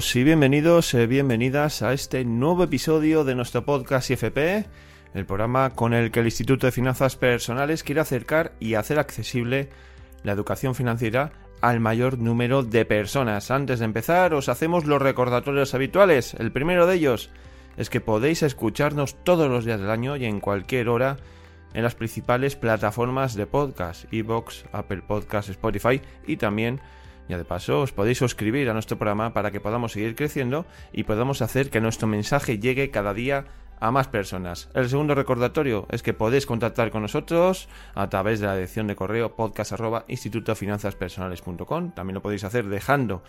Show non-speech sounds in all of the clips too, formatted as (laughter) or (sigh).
todos y bienvenidos, eh, bienvenidas a este nuevo episodio de nuestro podcast IFP, el programa con el que el Instituto de Finanzas Personales quiere acercar y hacer accesible la educación financiera al mayor número de personas. Antes de empezar, os hacemos los recordatorios habituales. El primero de ellos es que podéis escucharnos todos los días del año y en cualquier hora en las principales plataformas de podcast, Evox, Apple Podcast, Spotify y también ya de paso, os podéis suscribir a nuestro programa para que podamos seguir creciendo y podamos hacer que nuestro mensaje llegue cada día a más personas. El segundo recordatorio es que podéis contactar con nosotros a través de la dirección de correo podcast También lo podéis hacer dejando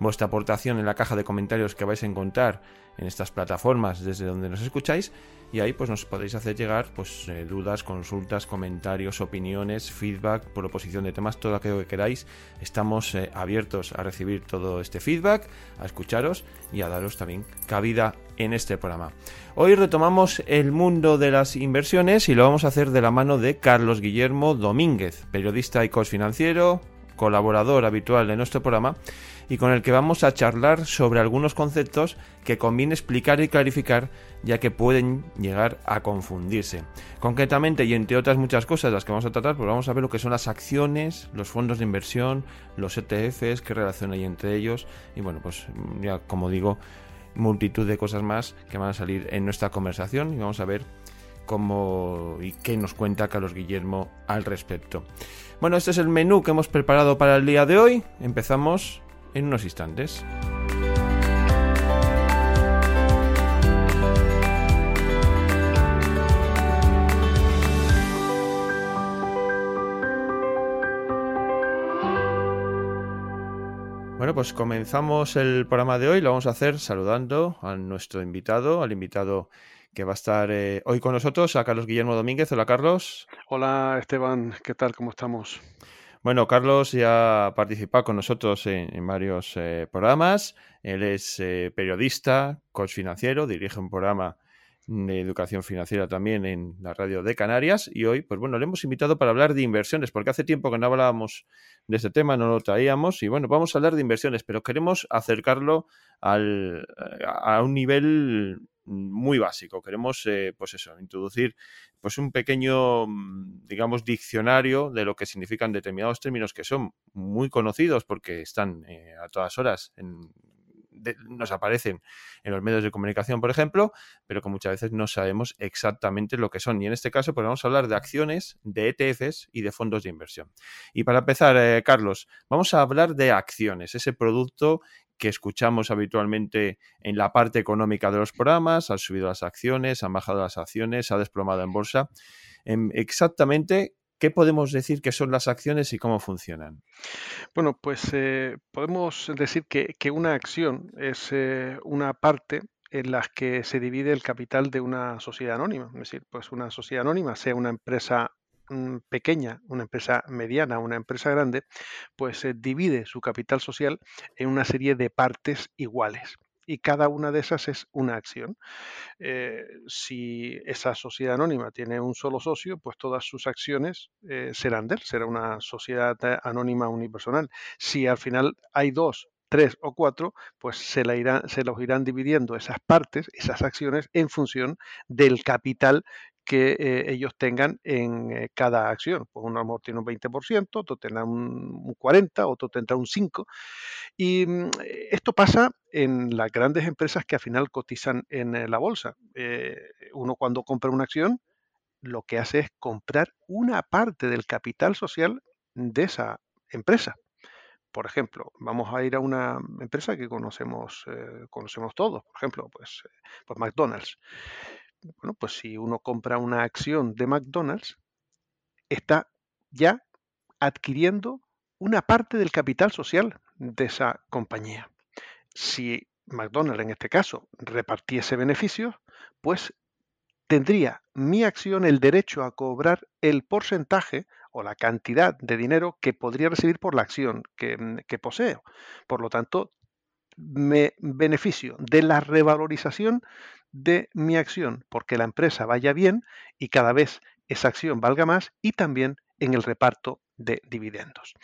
vuestra aportación en la caja de comentarios que vais a encontrar en estas plataformas desde donde nos escucháis y ahí pues nos podéis hacer llegar pues eh, dudas, consultas, comentarios, opiniones, feedback, proposición de temas, todo aquello que queráis. Estamos eh, abiertos a recibir todo este feedback, a escucharos y a daros también cabida en este programa. Hoy retomamos el mundo de las inversiones y lo vamos a hacer de la mano de Carlos Guillermo Domínguez, periodista y coach financiero, colaborador habitual de nuestro programa y con el que vamos a charlar sobre algunos conceptos que conviene explicar y clarificar ya que pueden llegar a confundirse. Concretamente y entre otras muchas cosas las que vamos a tratar, pues vamos a ver lo que son las acciones, los fondos de inversión, los ETFs, qué relación hay entre ellos y bueno, pues ya como digo, multitud de cosas más que van a salir en nuestra conversación y vamos a ver cómo y qué nos cuenta Carlos Guillermo al respecto. Bueno, este es el menú que hemos preparado para el día de hoy. Empezamos en unos instantes. Bueno, pues comenzamos el programa de hoy. Lo vamos a hacer saludando a nuestro invitado, al invitado que va a estar eh, hoy con nosotros, a Carlos Guillermo Domínguez. Hola, Carlos. Hola, Esteban. ¿Qué tal? ¿Cómo estamos? Bueno, Carlos ya ha participado con nosotros en, varios eh, programas. Él es eh, periodista, coach financiero, dirige un programa de educación financiera también en la radio de Canarias y hoy, pues bueno, le hemos invitado para hablar de inversiones, porque hace tiempo que no hablábamos de este tema, no lo traíamos y bueno, vamos a hablar de inversiones, pero queremos acercarlo al, a un nivel muy básico. Queremos, eh, pues eso, introducir pues un pequeño, mm, digamos, diccionario de lo que significan determinados términos que son muy conocidos porque están eh, a todas horas en, nos aparecen en los medios de comunicación, por ejemplo, pero que muchas veces no sabemos exactamente lo que son. Y en este caso, pues vamos a hablar de acciones, de ETFs y de fondos de inversión. Y para empezar, eh, Carlos, vamos a hablar de acciones, ese producto que escuchamos habitualmente en la parte económica de los programas, han subido las acciones, han bajado las acciones, ha desplomado en bolsa. Em, exactamente, ¿qué podemos decir que son las acciones y cómo funcionan? Bueno, pues eh, podemos decir que, una acción es eh, una parte en la que se divide el capital de una sociedad anónima. Es decir, pues una sociedad anónima, sea una empresa pequeña, una empresa mediana, una empresa grande, pues se divide su capital social en una serie de partes iguales y cada una de esas es una acción. Eh, si esa sociedad anónima tiene un solo socio, pues todas sus acciones eh, serán de él, será una sociedad anónima unipersonal. Si al final hay dos tres o cuatro, pues se, la irán, se los irán dividiendo esas partes, esas acciones, en función del capital que eh, ellos tengan en eh, cada acción. Pues uno a lo mejor tiene un 20%, otro tendrá un, 40%, otro tendrá un 5%. Y mm, esto pasa en las grandes empresas que al final cotizan en eh, la bolsa. uno cuando compra una acción, lo que hace es comprar una parte del capital social de esa empresa. Por ejemplo, vamos a ir a una empresa que conocemos, conocemos todos, por ejemplo, pues, pues McDonald's. Bueno, pues si uno compra una acción de McDonald's, está ya adquiriendo una parte del capital social de esa compañía. Si McDonald's en este caso repartiese beneficios, pues tendría mi acción el derecho a cobrar el porcentaje o la cantidad de dinero que podría recibir por la acción que, mm, que poseo. Por lo tanto, me beneficio de la revalorización de mi acción, porque la empresa vaya bien y cada vez esa acción valga más y también en el reparto de dividendos.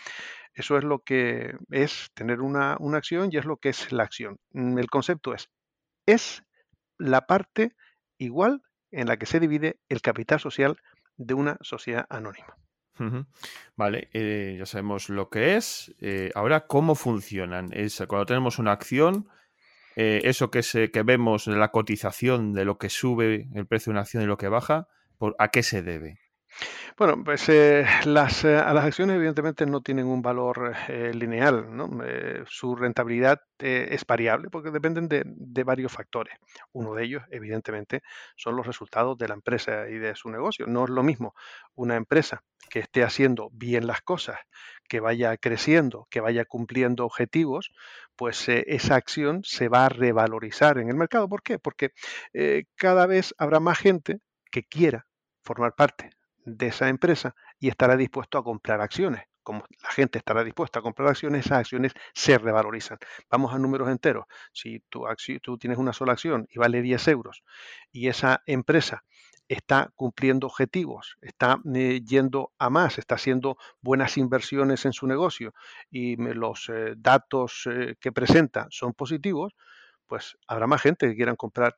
Eso es lo que es tener una, una acción y es lo que es la acción. Mm, el concepto es, es la parte igual en la que se divide el capital social de una sociedad anónima. Vale, eh, ya sabemos lo que es. Eh, ahora, ¿cómo funcionan? Es, cuando tenemos una acción, eh, eso que, se, que vemos de la cotización, de lo que sube el precio de una acción y lo que baja, ¿por, ¿a qué se debe? Bueno, pues eh, las, eh, las acciones evidentemente no tienen un valor eh, lineal, ¿no? su rentabilidad es variable porque dependen de, de varios factores. Uno de ellos, evidentemente, son los resultados de la empresa y de su negocio. No es lo mismo una empresa que esté haciendo bien las cosas, que vaya creciendo, que vaya cumpliendo objetivos, pues esa acción se va a revalorizar en el mercado. ¿Por qué? Porque cada vez habrá más gente que quiera formar parte de esa empresa y estará dispuesto a comprar acciones. Como la gente estará dispuesta a comprar acciones, esas acciones se revalorizan. Vamos a números enteros. Si tú, tú tienes una sola acción y vale 10 euros y esa empresa está cumpliendo objetivos, está eh, yendo a más, está haciendo buenas inversiones en su negocio y los eh, datos eh, que presenta son positivos, pues habrá más gente que quieran comprar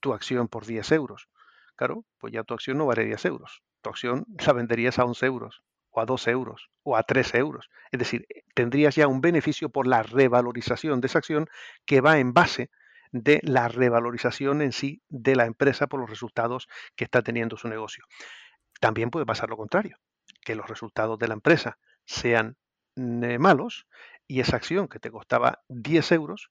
tu acción por 10 euros. Claro, pues ya tu acción no vale 10 euros tu acción la venderías a 11 euros o a 2 euros o a 3 euros. Es decir, tendrías ya un beneficio por la revalorización de esa acción que va en base de la revalorización en sí de la empresa por los resultados que está teniendo su negocio. También puede pasar lo contrario, que los resultados de la empresa sean eh, malos y esa acción que te costaba 10 euros,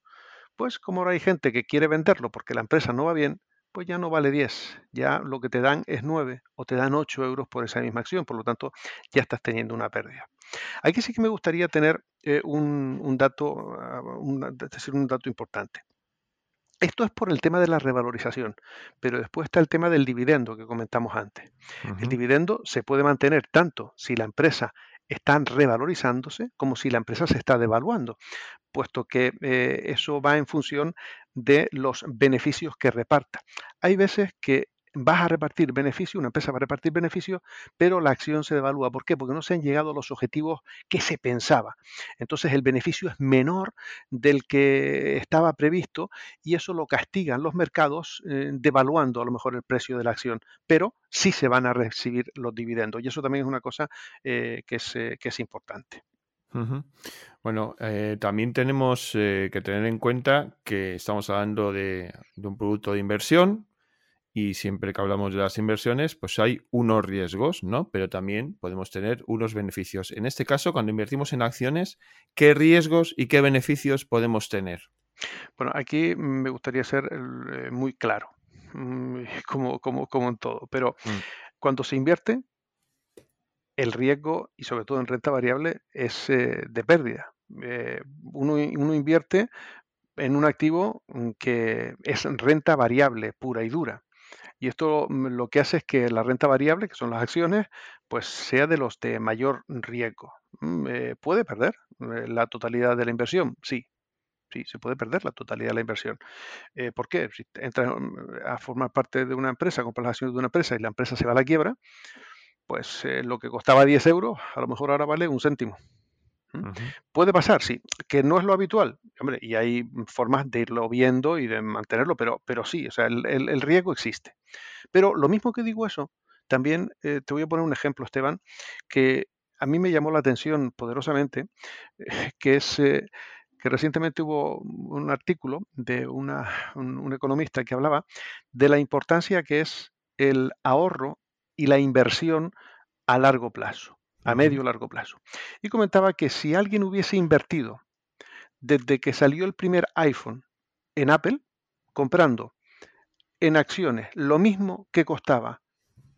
pues como ahora hay gente que quiere venderlo porque la empresa no va bien, pues ya no vale 10, ya lo que te dan es 9 o te dan 8 euros por esa misma acción, por lo tanto ya estás teniendo una pérdida. Aquí sí que me gustaría tener eh, un, dato, ah, decir, un dato importante. Esto es por el tema de la revalorización, pero después está el tema del dividendo que comentamos antes. El dividendo se puede mantener tanto si la empresa está revalorizándose como si la empresa se está devaluando, puesto que eh, eso va en función de los beneficios que reparta. Hay veces que vas a repartir beneficios, una empresa va a repartir beneficios, pero la acción se devalúa. ¿Por qué? Porque no se han llegado a los objetivos que se pensaba. Entonces el beneficio es menor del que estaba previsto y eso lo castigan los mercados eh, devaluando a lo mejor el precio de la acción, pero sí se van a recibir los dividendos y eso también es una cosa eh, que, es, eh, que es importante. Bueno, también tenemos que tener en cuenta que estamos hablando de, de, un producto de inversión, y siempre que hablamos de las inversiones, pues hay unos riesgos, ¿no? Pero también podemos tener unos beneficios. En este caso, cuando invertimos en acciones, ¿qué riesgos y qué beneficios podemos tener? Bueno, aquí me gustaría ser eh, muy claro, mm, (laughs) como, como, como en todo, pero mm. cuando se invierte, el riesgo, y sobre todo en renta variable, es eh, de pérdida. Eh, uno, invierte en un activo mm, que es renta variable pura y dura. Y esto mm, lo que hace es que la renta variable, que son las acciones, pues sea de los de mayor riesgo. Mm, eh, ¿Puede perder la totalidad de la inversión? Sí, sí, se puede perder la totalidad de la inversión. ¿Por qué? Si entras a formar parte de una empresa, compras las acciones de una empresa y la empresa se va a la quiebra, pues lo que costaba 10 euros, a lo mejor ahora vale un céntimo. Puede pasar, sí, que no es lo habitual, hombre, y hay formas de irlo viendo y de mantenerlo, pero, pero sí, o sea, el, riesgo existe. Pero lo mismo que digo eso, también eh, te voy a poner un ejemplo, Esteban, que a mí me llamó la atención poderosamente, eh, que es eh, que recientemente hubo un artículo de una, un economista que hablaba de la importancia que es el ahorro y la inversión a largo plazo a medio largo plazo. Y comentaba que si alguien hubiese invertido desde que salió el primer iPhone en Apple, comprando en acciones lo mismo que costaba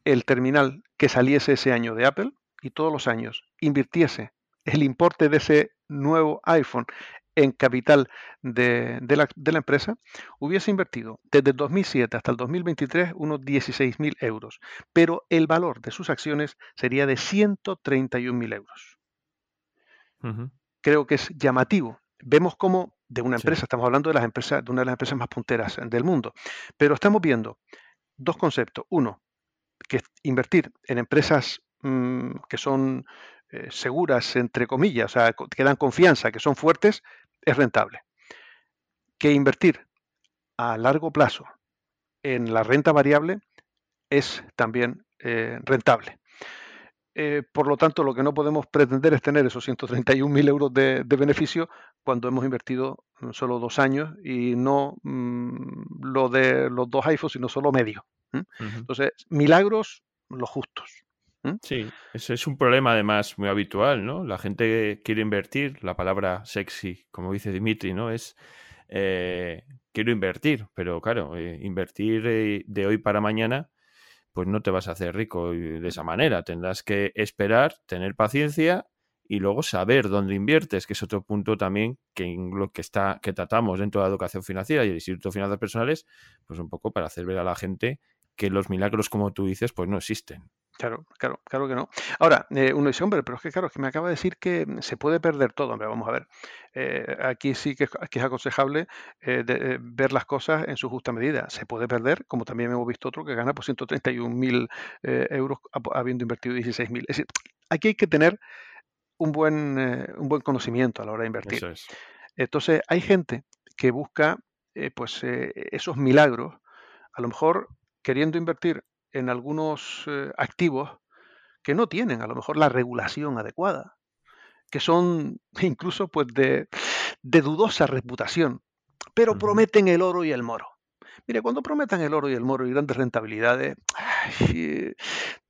el terminal que saliese ese año de Apple y todos los años invirtiese el importe de ese nuevo iPhone en capital de, la, empresa, hubiese invertido desde 2007 hasta el 2023 unos 16.000 euros, pero el valor de sus acciones sería de 131.000 euros. Creo que es llamativo. Vemos cómo de una empresa, estamos hablando de, las empresas, de una de las empresas más punteras del mundo, pero estamos viendo dos conceptos. Uno, que invertir en empresas mm, que son eh, seguras, entre comillas, o sea, que dan confianza, que son fuertes, es rentable. Que invertir a largo plazo en la renta variable es también eh, rentable. Eh, por lo tanto, lo que no podemos pretender es tener esos 131.000 euros de, beneficio cuando hemos invertido solo dos años y no mm, lo de los dos iPhones, sino solo medio. Entonces, milagros los justos. Sí, ese es un problema además muy habitual, ¿no? La gente quiere invertir, la palabra sexy, como dice Dimitri, ¿no? Es eh, quiero invertir, pero claro, eh, invertir de hoy para mañana pues no te vas a hacer rico de esa manera. Tendrás que esperar, tener paciencia y luego saber dónde inviertes, que es otro punto también que que está que tratamos dentro de la educación financiera y el Instituto de Finanzas Personales, pues un poco para hacer ver a la gente que los milagros, como tú dices, pues no existen. Claro, claro, claro que no. Ahora, eh, uno dice, hombre, pero es que claro, es que me acaba de decir que se puede perder todo. Hombre, vamos a ver. Eh, aquí sí que, es aconsejable eh, ver las cosas en su justa medida. Se puede perder, como también hemos visto otro que gana por 131.000 euros habiendo invertido 16.000. Es decir, aquí hay que tener un buen, un buen conocimiento a la hora de invertir. Entonces, hay gente que busca pues esos milagros, a lo mejor queriendo invertir en algunos eh, activos que no tienen a lo mejor la regulación adecuada, que son (laughs) incluso pues de, dudosa reputación, pero prometen el oro y el moro. Mire, cuando prometan el oro y el moro y grandes rentabilidades,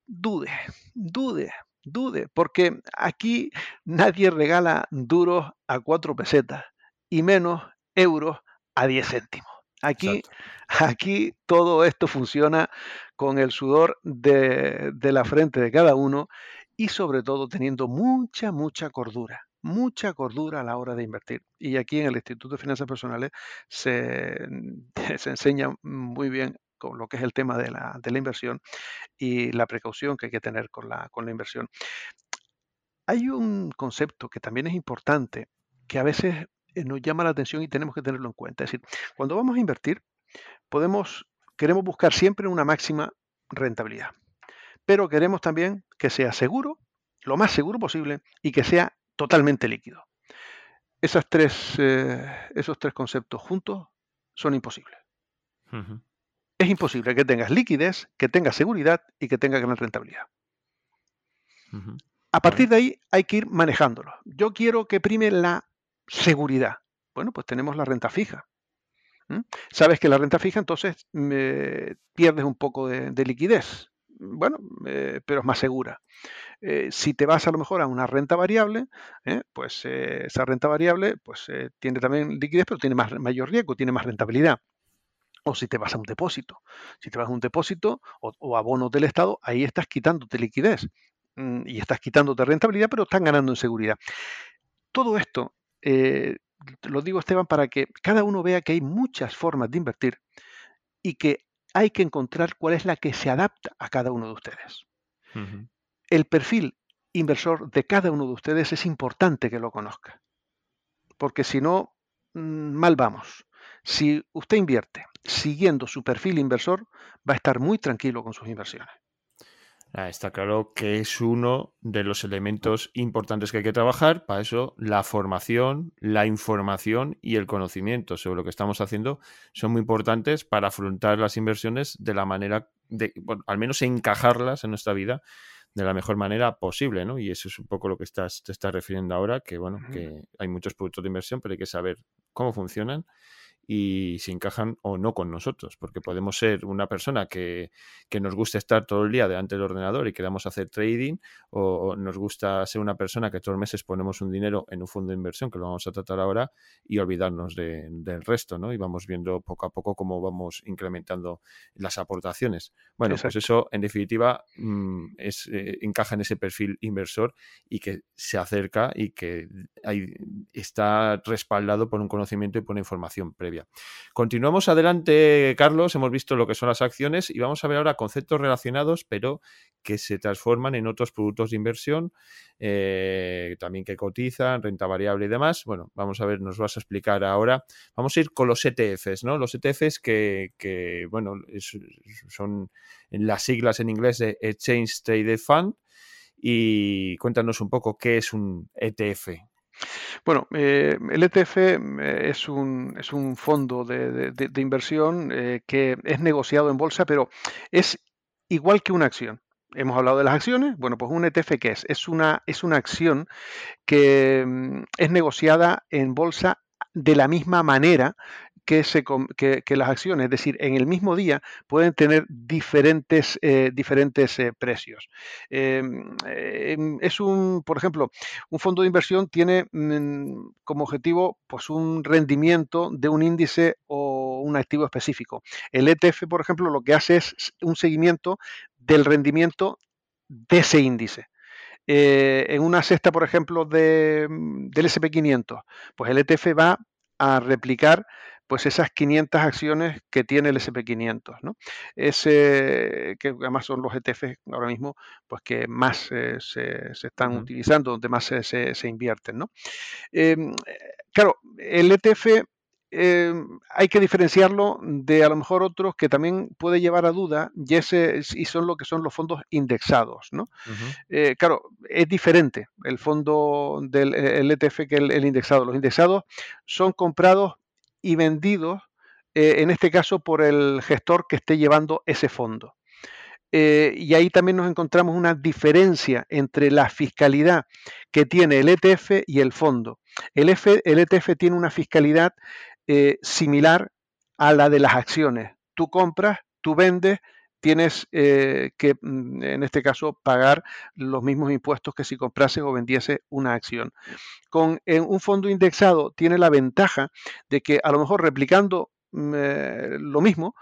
dude, dude, dude, porque aquí nadie regala duros a cuatro pesetas y menos euros a diez céntimos. Aquí, (laughs) aquí todo esto funciona con el sudor de, la frente de cada uno y sobre todo teniendo mucha, mucha cordura mucha cordura a la hora de invertir. Y aquí en el Instituto de Finanzas Personales se, (laughs) se enseña muy bien con lo que es el tema de la, de la, inversión y la precaución que hay que tener con la, con la inversión. Hay un concepto que también es importante, que a veces nos llama la atención y tenemos que tenerlo en cuenta. Es decir, cuando vamos a invertir, podemos, queremos buscar siempre una máxima rentabilidad, pero queremos también que sea seguro, lo más seguro posible, y que sea totalmente líquido. Esas tres, eh, esos tres conceptos juntos son imposibles. Es imposible que tengas liquidez, que tengas seguridad y que tengas gran rentabilidad. A partir de ahí hay que ir manejándolo. Yo quiero que prime la seguridad. Bueno, pues tenemos la renta fija. Sabes que la renta fija entonces pierdes un poco de, liquidez. Bueno, eh, pero es más segura. Eh, si te vas a lo mejor a una renta variable, ¿eh? pues esa renta variable pues, tiene también liquidez, pero tiene más, mayor riesgo, tiene más rentabilidad. O si te vas a un depósito. Si te vas a un depósito o, o a bonos del Estado, ahí estás quitándote liquidez y estás quitándote rentabilidad, pero están ganando en seguridad. Todo esto eh, lo digo Esteban para que cada uno vea que hay muchas formas de invertir y que hay que encontrar cuál es la que se adapta a cada uno de ustedes. El perfil inversor de cada uno de ustedes es importante que lo conozca, porque si no, mm, mal vamos. Si usted invierte siguiendo su perfil inversor, va a estar muy tranquilo con sus inversiones. Ah, está claro que es uno de los elementos importantes que hay que trabajar. Para eso, la formación, la información y el conocimiento sobre lo que estamos haciendo son muy importantes para afrontar las inversiones de la manera, de, bueno, al menos encajarlas en nuestra vida de la mejor manera posible, ¿no? Y eso es un poco lo que estás, te estás refiriendo ahora, que bueno, que hay muchos productos de inversión, pero hay que saber cómo funcionan y si encajan o no con nosotros, porque podemos ser una persona que, que, nos gusta estar todo el día delante del ordenador y queramos hacer trading, o, nos gusta ser una persona que todos los meses ponemos un dinero en un fondo de inversión, que lo vamos a tratar ahora, y olvidarnos del resto, ¿no? Y vamos viendo poco a poco cómo vamos incrementando las aportaciones. Bueno, pues eso, en definitiva, mm, es, eh, encaja en ese perfil inversor y que se acerca y que hay, está respaldado por un conocimiento y por una información previa. Continuamos adelante, Carlos. Hemos visto lo que son las acciones y vamos a ver ahora conceptos relacionados, pero que se transforman en otros productos de inversión, eh, también que cotizan, renta variable y demás. Bueno, vamos a ver, nos vas a explicar ahora. Vamos a ir con los ETFs, ¿no? Los ETFs que, bueno, son las siglas en inglés de Exchange Traded Fund y cuéntanos un poco qué es un ETF. Bueno, eh, el ETF eh, es un, es un fondo de, inversión eh, que es negociado en bolsa, pero es igual que una acción. Hemos hablado de las acciones. Bueno, pues un ETF, ¿qué es? Es una, es una acción que mm, es negociada en bolsa de la misma manera que, las acciones, es decir, en el mismo día pueden tener diferentes, eh, diferentes eh, precios. Em, em, es un, por ejemplo, un fondo de inversión tiene mm, como objetivo pues, un rendimiento de un índice o un activo específico. El ETF, por ejemplo, lo que hace es un seguimiento del rendimiento de ese índice. Eh, en una cesta, por ejemplo, de, mm, del SP500, pues el ETF va a replicar pues esas 500 acciones que tiene el SP500, ¿no? Ese, que además son los ETF ahora mismo, pues que más eh, se, están utilizando, donde más se, se, invierten, ¿no? Em, claro, el ETF em, hay que diferenciarlo de a lo mejor otros que también puede llevar a duda y, ese, y son lo que son los fondos indexados. ¿no? Eh, claro, es diferente el fondo del ETF que el, indexado. Los indexados son comprados y vendidos, eh, en este caso, por el gestor que esté llevando ese fondo. Eh, y ahí también nos encontramos una diferencia entre la fiscalidad que tiene el ETF y el fondo. El, ETF e tiene una fiscalidad eh, similar a la de las acciones. Tú compras, tú vendes, tienes que, mm, en este caso, pagar los mismos impuestos que si comprases o vendiese una acción. Con un fondo indexado tiene la ventaja de que a lo mejor replicando mm, eh, lo mismo,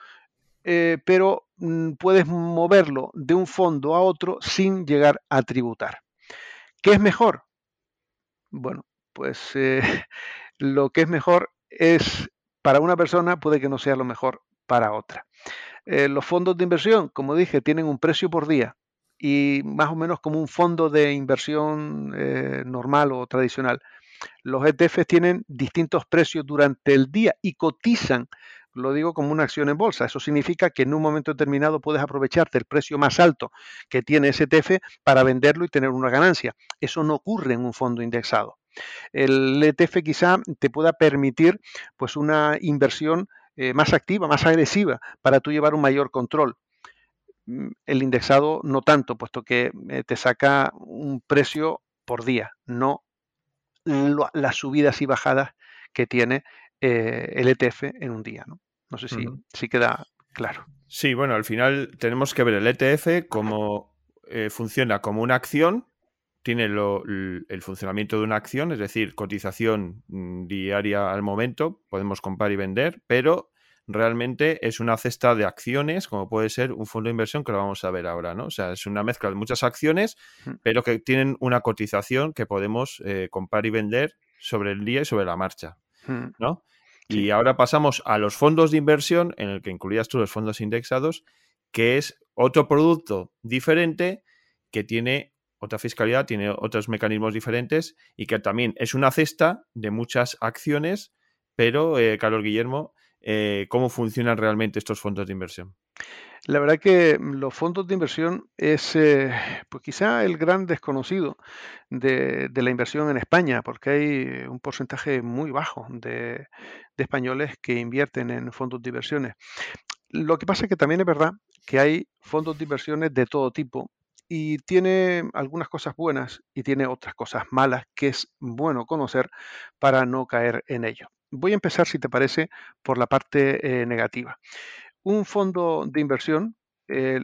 eh, pero mm, puedes moverlo de un fondo a otro sin llegar a tributar. ¿Qué es mejor? Bueno, pues eh, (laughs) lo que es mejor es para una persona puede que no sea lo mejor para otra. Eh, los fondos de inversión, como dije, tienen un precio por día y más o menos como un fondo de inversión eh, normal o tradicional. Los ETFs tienen distintos precios durante el día y cotizan, lo digo como una acción en bolsa. Eso significa que en un momento determinado puedes aprovecharte el precio más alto que tiene ese ETF para venderlo y tener una ganancia. Eso no ocurre en un fondo indexado. El ETF quizá te pueda permitir pues una inversión eh, más activa, más agresiva, para tú llevar un mayor control. Mm, el indexado no tanto, puesto que eh, te saca un precio por día, no las subidas y bajadas que tiene eh, el ETF en un día. No, no sé si, si, queda claro. Sí, bueno, al final tenemos que ver el ETF como funciona como una acción tiene el funcionamiento de una acción, es decir, cotización mm, diaria al momento, podemos comprar y vender, pero realmente es una cesta de acciones, como puede ser un fondo de inversión que lo vamos a ver ahora, ¿no? O sea, es una mezcla de muchas acciones, pero que tienen una cotización que podemos eh, comprar y vender sobre el día y sobre la marcha, ¿no? Y ahora pasamos a los fondos de inversión, en el que incluías tú los fondos indexados, que es otro producto diferente que tiene otra fiscalidad, tiene otros mecanismos diferentes y que también es una cesta de muchas acciones, pero, eh, Carlos Guillermo, eh, ¿cómo funcionan realmente estos fondos de inversión? La verdad que los fondos de inversión es eh, pues quizá el gran desconocido de, la inversión en España, porque hay un porcentaje muy bajo de, de, españoles que invierten en fondos de inversiones. Lo que pasa es que también es verdad que hay fondos de inversiones de todo tipo y tiene algunas cosas buenas y tiene otras cosas malas que es bueno conocer para no caer en ello. Voy a empezar, si te parece, por la parte eh, negativa. Un fondo de inversión,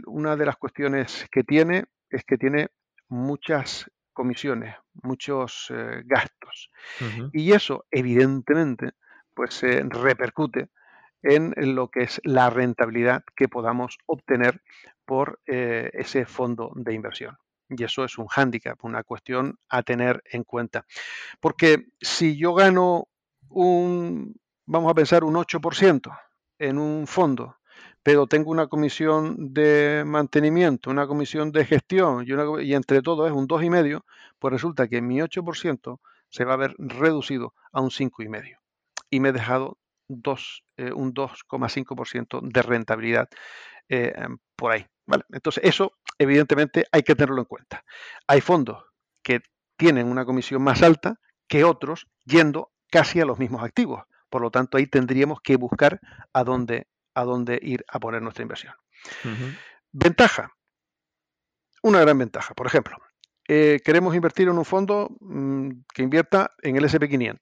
una de las cuestiones que tiene es que tiene muchas comisiones, muchos eh, gastos. Y eso, evidentemente, pues se repercute en lo que es la rentabilidad que podamos obtener por eh, ese fondo de inversión. Y eso es un hándicap, una cuestión a tener en cuenta. Porque si yo gano un, vamos a pensar, un 8% en un fondo, pero tengo una comisión de mantenimiento, una comisión de gestión y, y entre todo es un 2,5%, pues resulta que mi 8% se va a ver reducido a un 5,5%. Y me he dejado 2, eh, un 2,5% de rentabilidad eh, por ahí. ¿Vale? Entonces, eso evidentemente hay que tenerlo en cuenta. Hay fondos que tienen una comisión más alta que otros yendo casi a los mismos activos. Por lo tanto, ahí tendríamos que buscar a dónde, a dónde ir a poner nuestra inversión. Ventaja. Una gran ventaja. Por ejemplo, eh, queremos invertir en un fondo mm, que invierta en el SP500.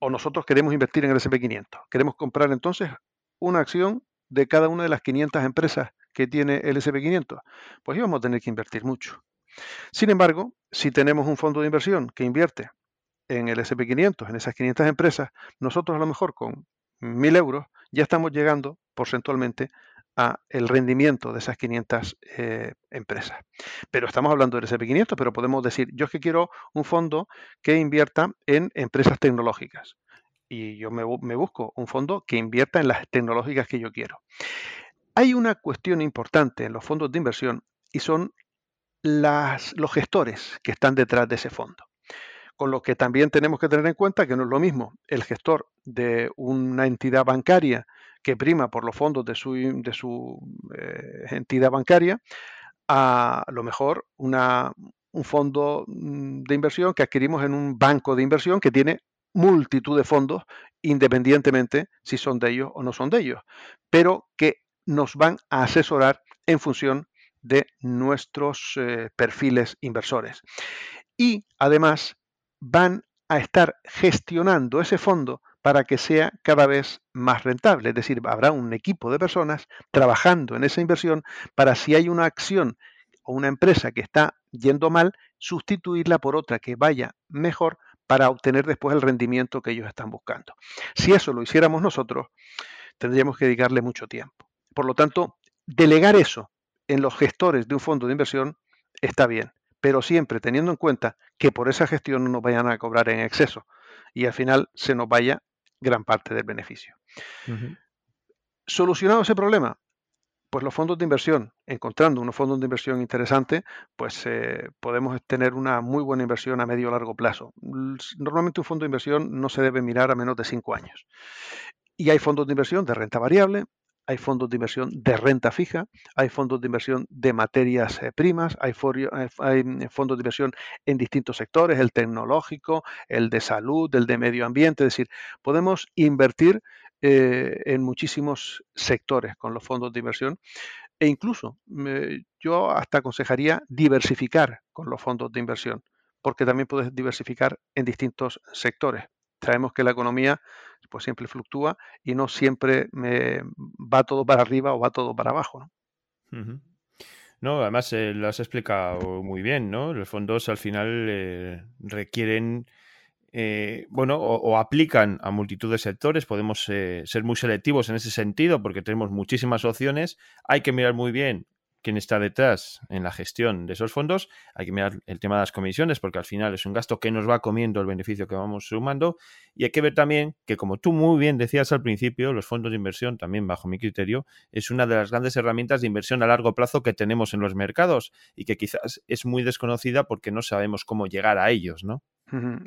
O nosotros queremos invertir en el SP500. Queremos comprar entonces una acción de cada una de las 500 empresas que tiene el SP500. Pues íbamos a tener que invertir mucho. Sin embargo, si tenemos un fondo de inversión que invierte en el SP500, en esas 500 empresas, nosotros a lo mejor con 1.000 euros ya estamos llegando porcentualmente a el rendimiento de esas 500 eh, empresas. Pero estamos hablando del SP500, pero podemos decir, yo es que quiero un fondo que invierta en empresas tecnológicas. Y yo me, me busco un fondo que invierta en las tecnológicas que yo quiero. Hay una cuestión importante en los fondos de inversión y son los gestores que están detrás de ese fondo. Con lo que también tenemos que tener en cuenta que no es lo mismo el gestor de una entidad bancaria que prima por los fondos de su, de su eh, entidad bancaria a, lo mejor una, un fondo mm, de inversión que adquirimos en un banco de inversión que tiene multitud de fondos independientemente si son de ellos o no son de ellos, pero que nos van a asesorar en función de nuestros eh, perfiles inversores. Y además van a estar gestionando ese fondo para que sea cada vez más rentable. Es decir, habrá un equipo de personas trabajando en esa inversión para si hay una acción o una empresa que está yendo mal, sustituirla por otra que vaya mejor para obtener después el rendimiento que ellos están buscando. Si eso lo hiciéramos nosotros, tendríamos que dedicarle mucho tiempo. Por lo tanto, delegar eso en los gestores de un fondo de inversión está bien, pero siempre teniendo en cuenta que por esa gestión no nos vayan a cobrar en exceso y al final se nos vaya gran parte del beneficio. Solucionado ese problema, pues los fondos de inversión, encontrando unos fondos de inversión interesantes, pues eh, podemos tener una muy buena inversión a medio o largo plazo. Normalmente un fondo de inversión no se debe mirar a menos de cinco años. Y hay fondos de inversión de renta variable, hay fondos de inversión de renta fija, hay fondos de inversión de materias eh, primas, hay, hay, mm, fondos de inversión en distintos sectores, el tecnológico, el de salud, el de medio ambiente, es decir, podemos invertir eh, en muchísimos sectores con los fondos de inversión e incluso yo hasta aconsejaría diversificar con los fondos de inversión, porque también puedes diversificar en distintos sectores. Sabemos que la economía pues siempre fluctúa y no siempre me va todo para arriba o va todo para abajo. ¿no? No, además eh, lo has explicado muy bien, ¿no? Los fondos al final eh, requieren, eh, bueno, o, aplican a multitud de sectores. Podemos ser muy selectivos en ese sentido porque tenemos muchísimas opciones. Hay que mirar muy bien quién está detrás en la gestión de esos fondos. Hay que mirar el tema de las comisiones porque al final es un gasto que nos va comiendo el beneficio que vamos sumando. Y hay que ver también que, como tú muy bien decías al principio, los fondos de inversión, también bajo mi criterio, es una de las grandes herramientas de inversión a largo plazo que tenemos en los mercados y que quizás es muy desconocida porque no sabemos cómo llegar a ellos, ¿no?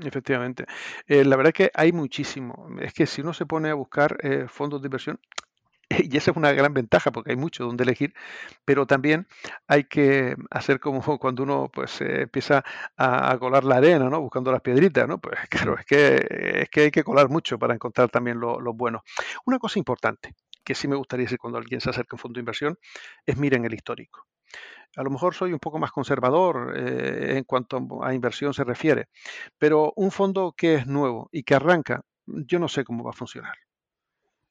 Efectivamente. Eh, la verdad es que hay muchísimo. Es que si uno se pone a buscar eh, fondos de inversión, (laughs) y esa es una gran ventaja porque hay mucho donde elegir, pero también hay que hacer como (laughs) cuando uno pues empieza a, colar la arena, ¿no? Buscando las piedritas, ¿no? Pues (laughs) claro, es que, es que hay que colar mucho para encontrar también lo, bueno. Una cosa importante que sí me gustaría decir cuando alguien se acerca a un fondo de inversión es miren el histórico. A lo mejor soy un poco más conservador eh, en cuanto a inversión se refiere, pero un fondo que es nuevo y que arranca, yo no sé cómo va a funcionar.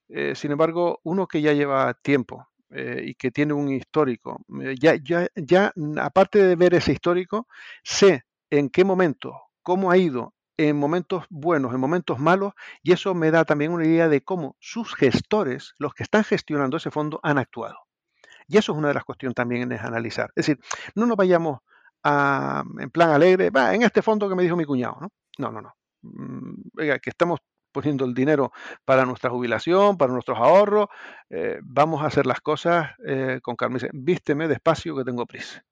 Eh, sin embargo, uno que ya lleva tiempo eh, y que tiene un histórico, eh, ya, ya, ya, aparte de ver ese histórico, sé en qué momento, cómo ha ido en momentos buenos, en momentos malos, y eso me da también una idea de cómo sus gestores, los que están gestionando ese fondo, han actuado. Y eso es una de las cuestiones también es analizar. Es decir, no nos vayamos a, en plan alegre, va, en este fondo que me dijo mi cuñado, ¿no? No, no, no. Oiga, mm, que estamos poniendo el dinero para nuestra jubilación, para nuestros ahorros. Eh, vamos a hacer las cosas eh, con calma. Vísteme despacio que tengo prisa.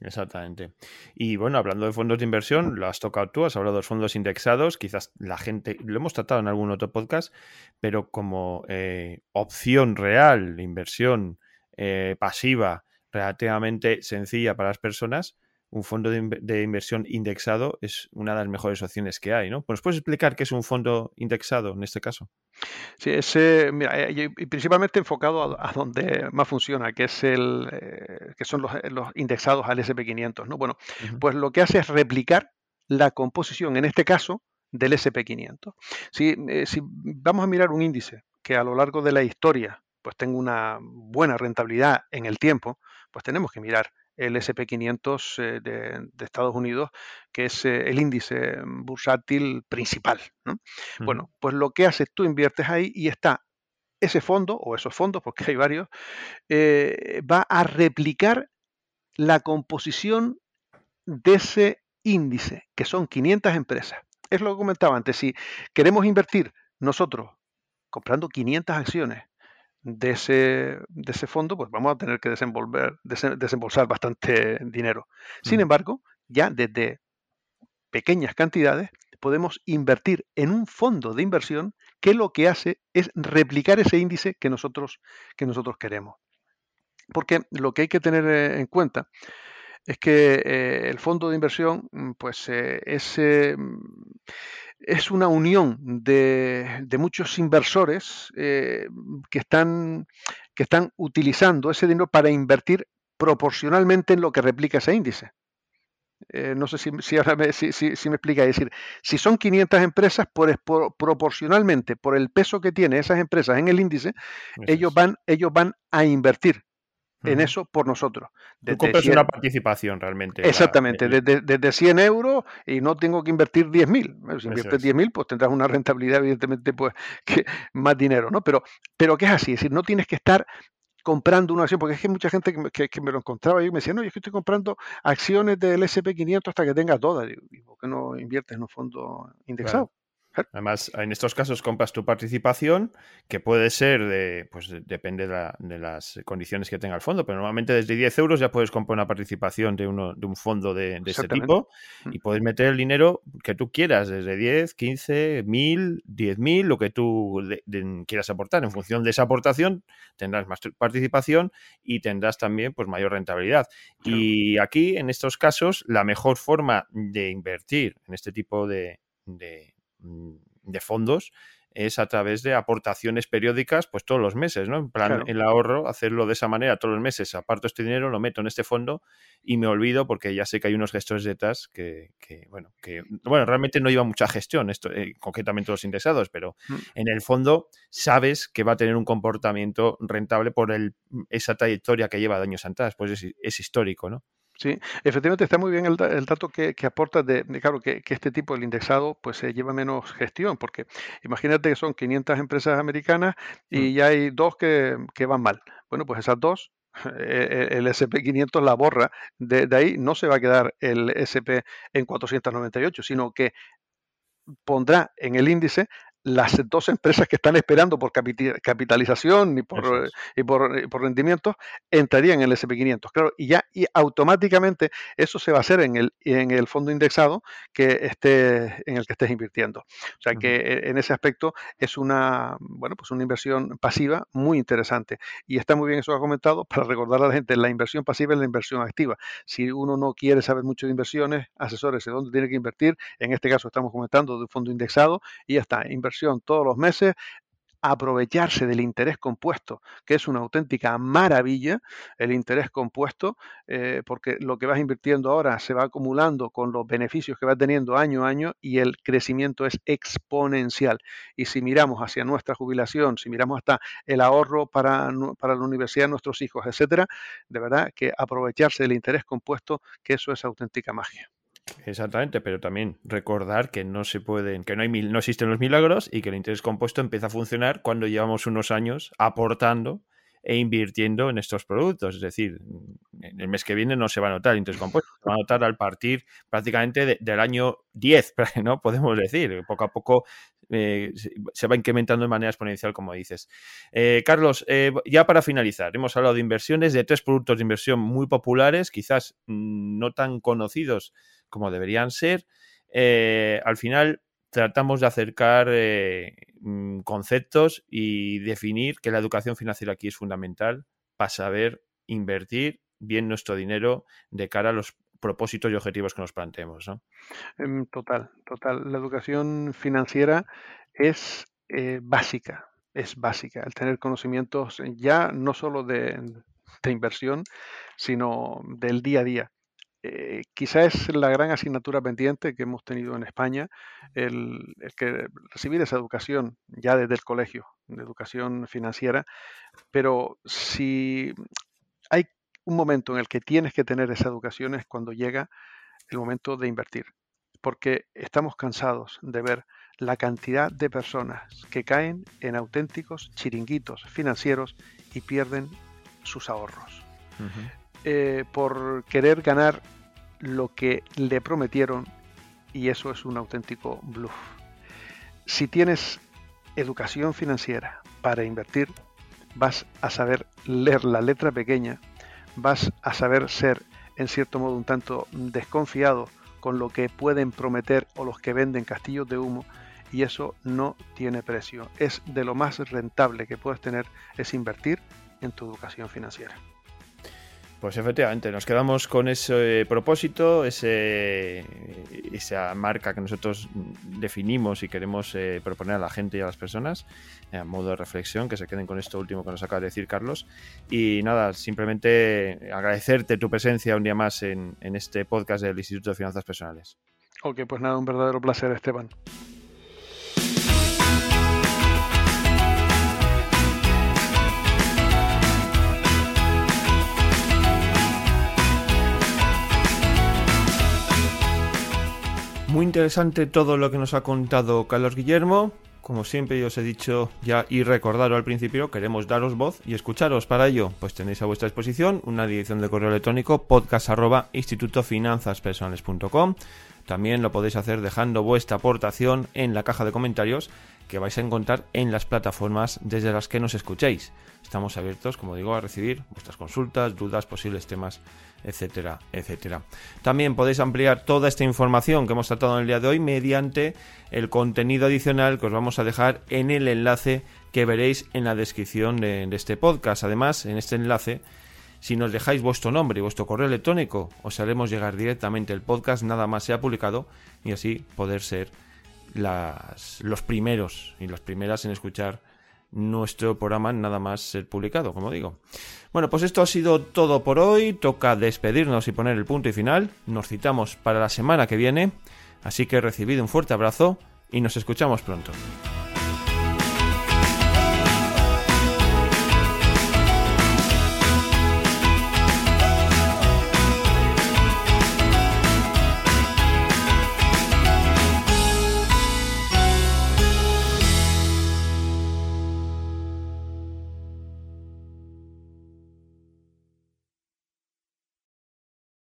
Exactamente. Y bueno, hablando de fondos de inversión, lo has tocado tú, has hablado de los fondos indexados, quizás la gente, lo hemos tratado en algún otro podcast, pero como eh, opción real inversión pasiva relativamente sencilla para las personas, un fondo de, inversión indexado es una de las mejores opciones que hay, ¿no? ¿Nos puedes explicar qué es un fondo indexado en este caso? Sí, ese, mira, y principalmente enfocado a, donde más funciona, que es el, eh, que son los, indexados al SP500, ¿no? Bueno, pues lo que hace es replicar la composición, en este caso, del SP500. Si, eh, si vamos a mirar un índice que a lo largo de la historia pues tenga una buena rentabilidad en el tiempo, pues tenemos que mirar el SP500 eh, de, Estados Unidos, que es eh, el índice bursátil principal. Bueno, pues lo que haces, tú inviertes ahí y está ese fondo, o esos fondos, porque hay varios, eh, va a replicar la composición de ese índice, que son 500 empresas. Es lo que comentaba antes, si queremos invertir nosotros comprando 500 acciones de ese, de ese fondo, pues vamos a tener que desenvolver, desembolsar bastante dinero. Sin embargo, ya desde pequeñas cantidades podemos invertir en un fondo de inversión que lo que hace es replicar ese índice que nosotros, que nosotros queremos. Porque lo que hay que tener eh, en cuenta es que eh, el fondo de inversión mm, pues, eh, es, es una unión de, muchos inversores eh, que, están, que están utilizando ese dinero para invertir proporcionalmente en lo que replica ese índice. Eh, no sé si, ahora me, si, me explica. Es decir, si son 500 empresas, por, proporcionalmente por el peso que tienen esas empresas en el índice, ellos van, ellos van a invertir en eso por nosotros. Tú compras una participación realmente. Exactamente, desde, 100 euros y no tengo que invertir 10.000. Si inviertes 10.000, pues tendrás una rentabilidad, evidentemente, pues (laughs) que más dinero, ¿no? Pero, pero que es así, es decir, no tienes que estar comprando una acción, porque es que hay mucha gente que, me lo encontraba y me decía, no, yo es que estoy comprando acciones del SP500 hasta que tenga todas. ¿Y por qué no inviertes en un fondo indexado? Además, en estos casos compras tu participación, que puede ser de, pues depende de, las condiciones que tenga el fondo, pero normalmente desde 10 euros ya puedes comprar una participación de, uno, de un fondo de, de este tipo mm. y puedes meter el dinero que tú quieras, desde 10, 15, 1000, 10.000, lo que tú quieras aportar. En función de esa aportación tendrás más participación y tendrás también pues mayor rentabilidad. Y aquí, en estos casos, la mejor forma de invertir en este tipo de de fondos es a través de aportaciones periódicas, pues todos los meses, ¿no? En plan, el ahorro, hacerlo de esa manera todos los meses, aparto este dinero, lo meto en este fondo y me olvido porque ya sé que hay unos gestores de TAS que, bueno, que, bueno, realmente no lleva mucha gestión, esto, eh, concretamente los indexados, pero mm. en el fondo sabes que va a tener un comportamiento rentable por el, esa trayectoria que lleva de años atrás, pues es, es histórico, ¿no? Sí, efectivamente está muy bien el, dato que, aporta de, claro, que, este tipo, el indexado, pues se lleva menos gestión, porque imagínate que son 500 empresas americanas mm. y ya hay dos que, van mal. Bueno, pues esas dos, e, (laughs) e, el, SP500 la borra, de, de, ahí no se va a quedar el SP en 498, sino que pondrá en el índice las dos empresas que están esperando por capitalización y por, y por, por, rendimientos entrarían en el SP500. Claro, y ya y automáticamente eso se va a hacer en el, en el fondo indexado que esté, en el que estés invirtiendo. O sea que e, en ese aspecto es una, bueno, pues una inversión pasiva muy interesante. Y está muy bien eso que ha comentado para recordar a la gente, la inversión pasiva es la inversión activa. Si uno no quiere saber mucho de inversiones, asesores de dónde tiene que invertir. En este caso estamos comentando de un fondo indexado y ya está, todos los meses, aprovecharse del interés compuesto, que es una auténtica maravilla, el interés compuesto, eh, porque lo que vas invirtiendo ahora se va acumulando con los beneficios que va teniendo año a año y el crecimiento es exponencial. Y si miramos hacia nuestra jubilación, si miramos hasta el ahorro para, para la universidad de nuestros hijos, etcétera, de verdad que aprovecharse del interés compuesto, que eso es auténtica magia. Exactamente, pero también recordar que no se pueden, que no hay no existen los milagros y que el interés compuesto empieza a funcionar cuando llevamos unos años aportando e invirtiendo en estos productos. Es decir, el mes que viene no se va a notar el interés compuesto, se va a notar al partir prácticamente del año 10, (laughs) ¿no? Podemos decir, poco a poco eh, se va incrementando de manera exponencial, como dices. Eh, Carlos, eh, ya para finalizar, hemos hablado de inversiones, de tres productos de inversión muy populares, quizás mm, no tan conocidos como deberían ser. al final tratamos de acercar mm, conceptos y definir que la educación financiera aquí es fundamental para saber invertir bien nuestro dinero de cara a los propósitos y objetivos que nos planteemos. Em, total, total. La educación financiera es eh, básica, es básica. El tener conocimientos ya no solo de, inversión, sino del día a día. Eh, quizá es la gran asignatura pendiente que hemos tenido en España, el, que recibir esa educación ya desde el colegio, de educación financiera, pero si hay un momento en el que tienes que tener esa educación es cuando llega el momento de invertir, porque estamos cansados de ver la cantidad de personas que caen en auténticos chiringuitos financieros y pierden sus ahorros. Eh, por querer ganar lo que le prometieron y eso es un auténtico bluff. Si tienes educación financiera para invertir, vas a saber leer la letra pequeña vas a saber ser en cierto modo un tanto desconfiado con lo que pueden prometer o los que venden castillos de humo y eso no tiene precio. Es de lo más rentable que puedes tener es invertir en tu educación financiera. Pues efectivamente, nos quedamos con ese propósito, ese, esa marca que nosotros definimos y queremos eh, proponer a la gente y a las personas, eh, a modo de reflexión, que se queden con esto último que nos acaba de decir Carlos. Y nada, simplemente agradecerte tu presencia un día más en, en este podcast del Instituto de Finanzas Personales. Ok, pues nada, un verdadero placer, Esteban. Muy interesante todo lo que nos ha contado Carlos Guillermo. Como siempre yo os he dicho ya y recordado al principio, queremos daros voz y escucharos. Para ello, pues tenéis a vuestra disposición una dirección de correo electrónico podcast También lo podéis hacer dejando vuestra aportación en la caja de comentarios que vais a encontrar en las plataformas desde las que nos escuchéis. Estamos abiertos, como digo, a recibir vuestras consultas, dudas, posibles temas, etcétera, etcétera. También podéis ampliar toda esta información que hemos tratado en el día de hoy mediante el contenido adicional que os vamos a dejar en el enlace que veréis en la descripción de, este podcast. Además, en este enlace si nos dejáis vuestro nombre y vuestro correo electrónico, os haremos llegar directamente el podcast, nada más sea publicado, y así poder ser los primeros y las primeras en escuchar nuestro programa nada más ser publicado, como digo. Bueno, pues esto ha sido todo por hoy. Toca despedirnos y poner el punto y final. Nos citamos para la semana que viene. Así que recibido un fuerte abrazo y nos escuchamos pronto.